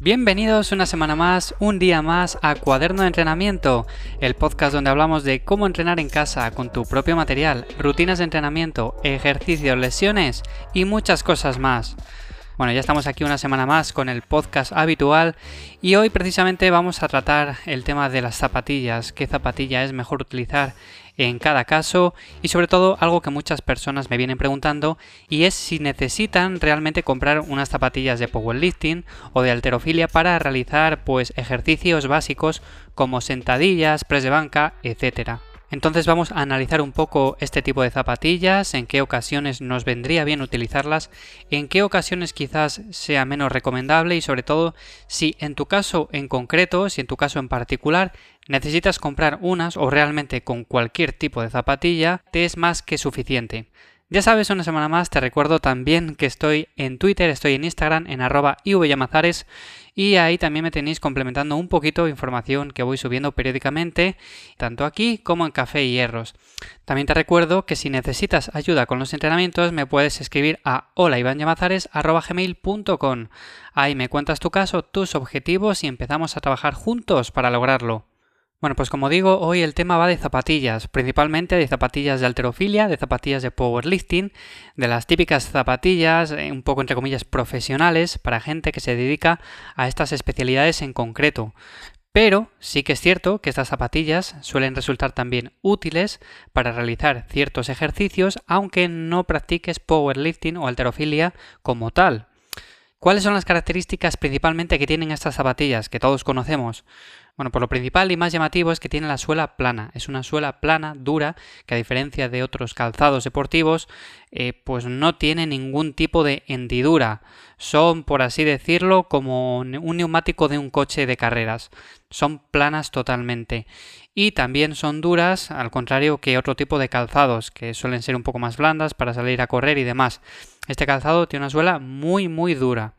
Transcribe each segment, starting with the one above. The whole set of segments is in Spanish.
Bienvenidos una semana más, un día más a Cuaderno de Entrenamiento, el podcast donde hablamos de cómo entrenar en casa con tu propio material, rutinas de entrenamiento, ejercicios, lesiones y muchas cosas más. Bueno, ya estamos aquí una semana más con el podcast habitual y hoy precisamente vamos a tratar el tema de las zapatillas, qué zapatilla es mejor utilizar en cada caso y sobre todo algo que muchas personas me vienen preguntando y es si necesitan realmente comprar unas zapatillas de powerlifting o de alterofilia para realizar pues ejercicios básicos como sentadillas, press de banca, etcétera. Entonces vamos a analizar un poco este tipo de zapatillas, en qué ocasiones nos vendría bien utilizarlas, en qué ocasiones quizás sea menos recomendable y sobre todo si en tu caso en concreto, si en tu caso en particular necesitas comprar unas o realmente con cualquier tipo de zapatilla te es más que suficiente. Ya sabes, una semana más te recuerdo también que estoy en Twitter, estoy en Instagram, en arroba ivyamazares y ahí también me tenéis complementando un poquito información que voy subiendo periódicamente, tanto aquí como en Café y Hierros. También te recuerdo que si necesitas ayuda con los entrenamientos me puedes escribir a holaivanyamazares.com. Ahí me cuentas tu caso, tus objetivos y empezamos a trabajar juntos para lograrlo. Bueno, pues como digo, hoy el tema va de zapatillas, principalmente de zapatillas de alterofilia, de zapatillas de powerlifting, de las típicas zapatillas, eh, un poco entre comillas, profesionales para gente que se dedica a estas especialidades en concreto. Pero sí que es cierto que estas zapatillas suelen resultar también útiles para realizar ciertos ejercicios, aunque no practiques powerlifting o alterofilia como tal. ¿Cuáles son las características principalmente que tienen estas zapatillas que todos conocemos? Bueno, por lo principal y más llamativo es que tiene la suela plana. Es una suela plana, dura, que a diferencia de otros calzados deportivos, eh, pues no tiene ningún tipo de hendidura. Son, por así decirlo, como un neumático de un coche de carreras. Son planas totalmente. Y también son duras, al contrario que otro tipo de calzados, que suelen ser un poco más blandas para salir a correr y demás. Este calzado tiene una suela muy, muy dura.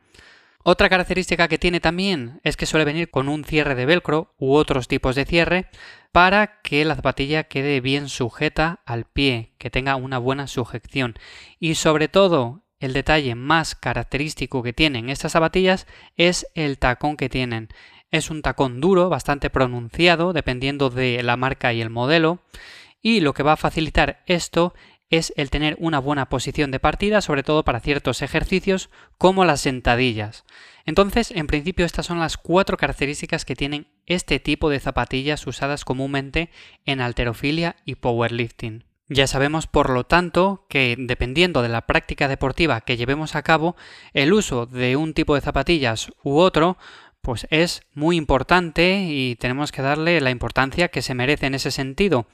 Otra característica que tiene también es que suele venir con un cierre de velcro u otros tipos de cierre para que la zapatilla quede bien sujeta al pie, que tenga una buena sujeción. Y sobre todo, el detalle más característico que tienen estas zapatillas es el tacón que tienen. Es un tacón duro, bastante pronunciado, dependiendo de la marca y el modelo. Y lo que va a facilitar esto es el tener una buena posición de partida, sobre todo para ciertos ejercicios como las sentadillas. Entonces, en principio, estas son las cuatro características que tienen este tipo de zapatillas usadas comúnmente en alterofilia y powerlifting. Ya sabemos, por lo tanto, que dependiendo de la práctica deportiva que llevemos a cabo, el uso de un tipo de zapatillas u otro pues es muy importante y tenemos que darle la importancia que se merece en ese sentido.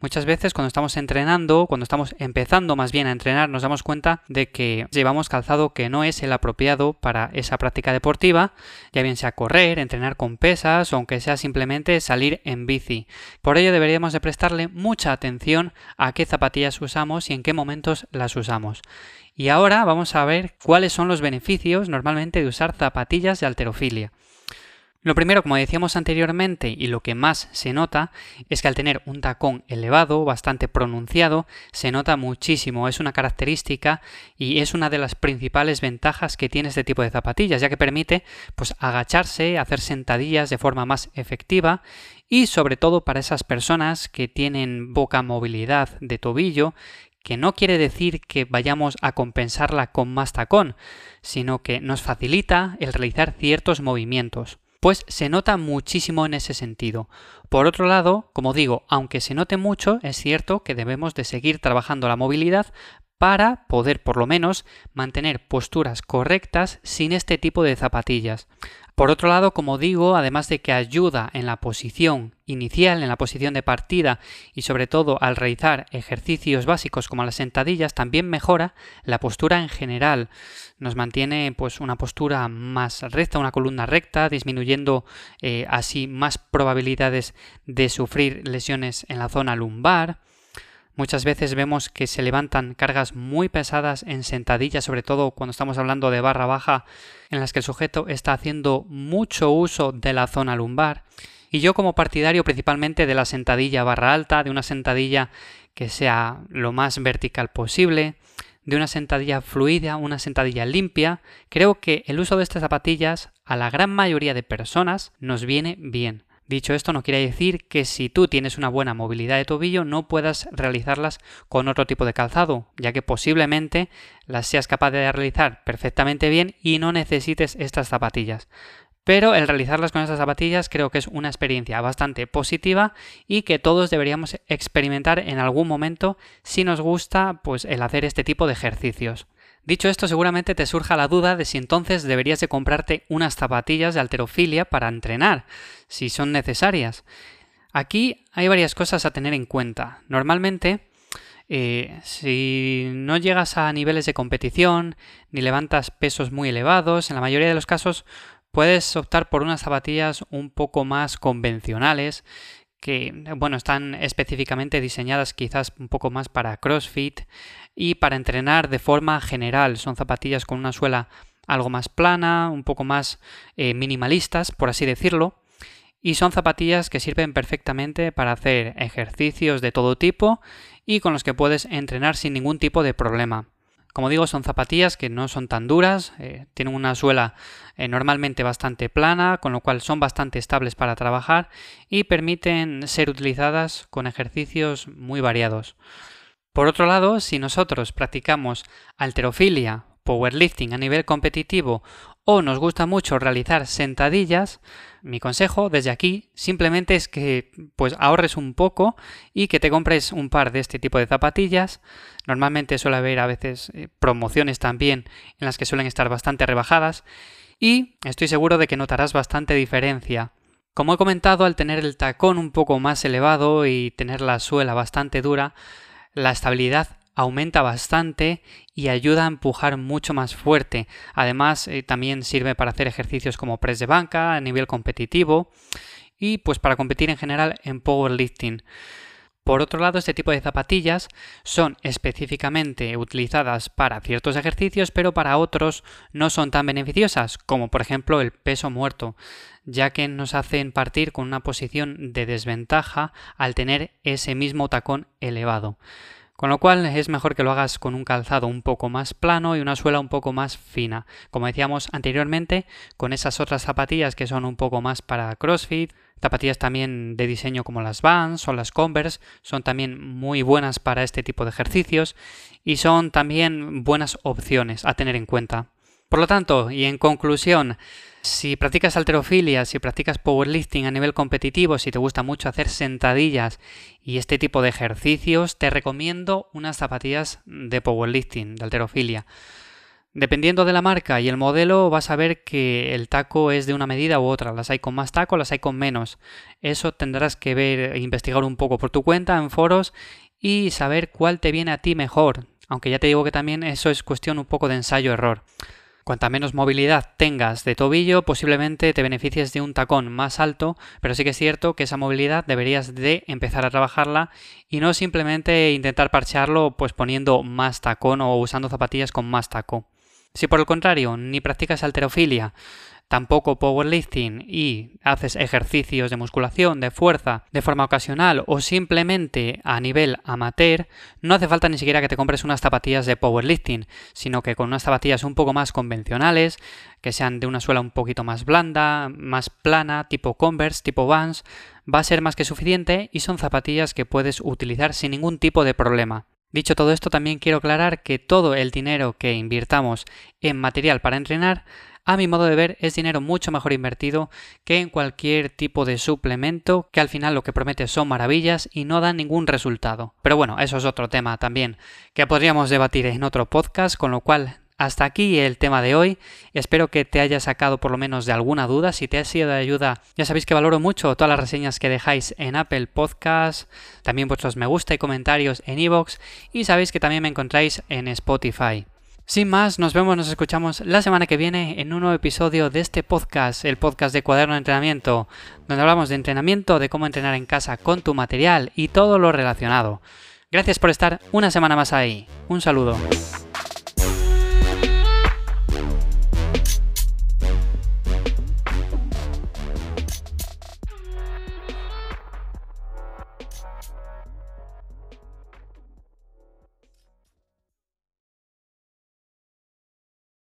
Muchas veces cuando estamos entrenando, cuando estamos empezando más bien a entrenar, nos damos cuenta de que llevamos calzado que no es el apropiado para esa práctica deportiva, ya bien sea correr, entrenar con pesas o aunque sea simplemente salir en bici. Por ello deberíamos de prestarle mucha atención a qué zapatillas usamos y en qué momentos las usamos. Y ahora vamos a ver cuáles son los beneficios normalmente de usar zapatillas de alterofilia. Lo primero, como decíamos anteriormente, y lo que más se nota, es que al tener un tacón elevado, bastante pronunciado, se nota muchísimo. Es una característica y es una de las principales ventajas que tiene este tipo de zapatillas, ya que permite pues agacharse, hacer sentadillas de forma más efectiva y sobre todo para esas personas que tienen poca movilidad de tobillo, que no quiere decir que vayamos a compensarla con más tacón, sino que nos facilita el realizar ciertos movimientos pues se nota muchísimo en ese sentido. Por otro lado, como digo, aunque se note mucho, es cierto que debemos de seguir trabajando la movilidad para poder por lo menos mantener posturas correctas sin este tipo de zapatillas. Por otro lado, como digo, además de que ayuda en la posición inicial, en la posición de partida y sobre todo al realizar ejercicios básicos como las sentadillas, también mejora la postura en general. Nos mantiene pues una postura más recta, una columna recta, disminuyendo eh, así más probabilidades de sufrir lesiones en la zona lumbar. Muchas veces vemos que se levantan cargas muy pesadas en sentadillas, sobre todo cuando estamos hablando de barra baja, en las que el sujeto está haciendo mucho uso de la zona lumbar. Y yo como partidario principalmente de la sentadilla barra alta, de una sentadilla que sea lo más vertical posible, de una sentadilla fluida, una sentadilla limpia, creo que el uso de estas zapatillas a la gran mayoría de personas nos viene bien. Dicho esto, no quiere decir que si tú tienes una buena movilidad de tobillo no puedas realizarlas con otro tipo de calzado, ya que posiblemente las seas capaz de realizar perfectamente bien y no necesites estas zapatillas. Pero el realizarlas con estas zapatillas creo que es una experiencia bastante positiva y que todos deberíamos experimentar en algún momento si nos gusta pues el hacer este tipo de ejercicios. Dicho esto, seguramente te surja la duda de si entonces deberías de comprarte unas zapatillas de alterofilia para entrenar, si son necesarias. Aquí hay varias cosas a tener en cuenta. Normalmente, eh, si no llegas a niveles de competición, ni levantas pesos muy elevados, en la mayoría de los casos puedes optar por unas zapatillas un poco más convencionales, que bueno, están específicamente diseñadas quizás un poco más para CrossFit y para entrenar de forma general. Son zapatillas con una suela algo más plana, un poco más eh, minimalistas, por así decirlo. Y son zapatillas que sirven perfectamente para hacer ejercicios de todo tipo y con los que puedes entrenar sin ningún tipo de problema. Como digo, son zapatillas que no son tan duras, eh, tienen una suela eh, normalmente bastante plana, con lo cual son bastante estables para trabajar y permiten ser utilizadas con ejercicios muy variados. Por otro lado, si nosotros practicamos alterofilia, powerlifting a nivel competitivo o nos gusta mucho realizar sentadillas, mi consejo desde aquí simplemente es que pues ahorres un poco y que te compres un par de este tipo de zapatillas. Normalmente suele haber a veces eh, promociones también en las que suelen estar bastante rebajadas y estoy seguro de que notarás bastante diferencia. Como he comentado, al tener el tacón un poco más elevado y tener la suela bastante dura, la estabilidad aumenta bastante y ayuda a empujar mucho más fuerte. Además, eh, también sirve para hacer ejercicios como press de banca a nivel competitivo y pues para competir en general en powerlifting. Por otro lado, este tipo de zapatillas son específicamente utilizadas para ciertos ejercicios, pero para otros no son tan beneficiosas, como por ejemplo el peso muerto, ya que nos hacen partir con una posición de desventaja al tener ese mismo tacón elevado. Con lo cual es mejor que lo hagas con un calzado un poco más plano y una suela un poco más fina. Como decíamos anteriormente, con esas otras zapatillas que son un poco más para CrossFit, zapatillas también de diseño como las Vans o las Converse, son también muy buenas para este tipo de ejercicios y son también buenas opciones a tener en cuenta. Por lo tanto, y en conclusión, si practicas alterofilia, si practicas powerlifting a nivel competitivo, si te gusta mucho hacer sentadillas y este tipo de ejercicios, te recomiendo unas zapatillas de powerlifting, de alterofilia. Dependiendo de la marca y el modelo, vas a ver que el taco es de una medida u otra. Las hay con más taco, las hay con menos. Eso tendrás que ver e investigar un poco por tu cuenta en foros y saber cuál te viene a ti mejor. Aunque ya te digo que también eso es cuestión un poco de ensayo-error. Cuanta menos movilidad tengas de tobillo, posiblemente te beneficies de un tacón más alto, pero sí que es cierto que esa movilidad deberías de empezar a trabajarla y no simplemente intentar parchearlo pues poniendo más tacón o usando zapatillas con más taco. Si por el contrario ni practicas alterofilia, tampoco powerlifting y haces ejercicios de musculación, de fuerza, de forma ocasional o simplemente a nivel amateur, no hace falta ni siquiera que te compres unas zapatillas de powerlifting, sino que con unas zapatillas un poco más convencionales, que sean de una suela un poquito más blanda, más plana, tipo Converse, tipo Vans, va a ser más que suficiente y son zapatillas que puedes utilizar sin ningún tipo de problema. Dicho todo esto, también quiero aclarar que todo el dinero que invirtamos en material para entrenar a mi modo de ver, es dinero mucho mejor invertido que en cualquier tipo de suplemento que al final lo que promete son maravillas y no dan ningún resultado. Pero bueno, eso es otro tema también que podríamos debatir en otro podcast, con lo cual hasta aquí el tema de hoy. Espero que te haya sacado por lo menos de alguna duda. Si te ha sido de ayuda, ya sabéis que valoro mucho todas las reseñas que dejáis en Apple Podcast, también vuestros me gusta y comentarios en iVoox y sabéis que también me encontráis en Spotify. Sin más, nos vemos, nos escuchamos la semana que viene en un nuevo episodio de este podcast, el podcast de Cuaderno de Entrenamiento, donde hablamos de entrenamiento, de cómo entrenar en casa con tu material y todo lo relacionado. Gracias por estar una semana más ahí. Un saludo.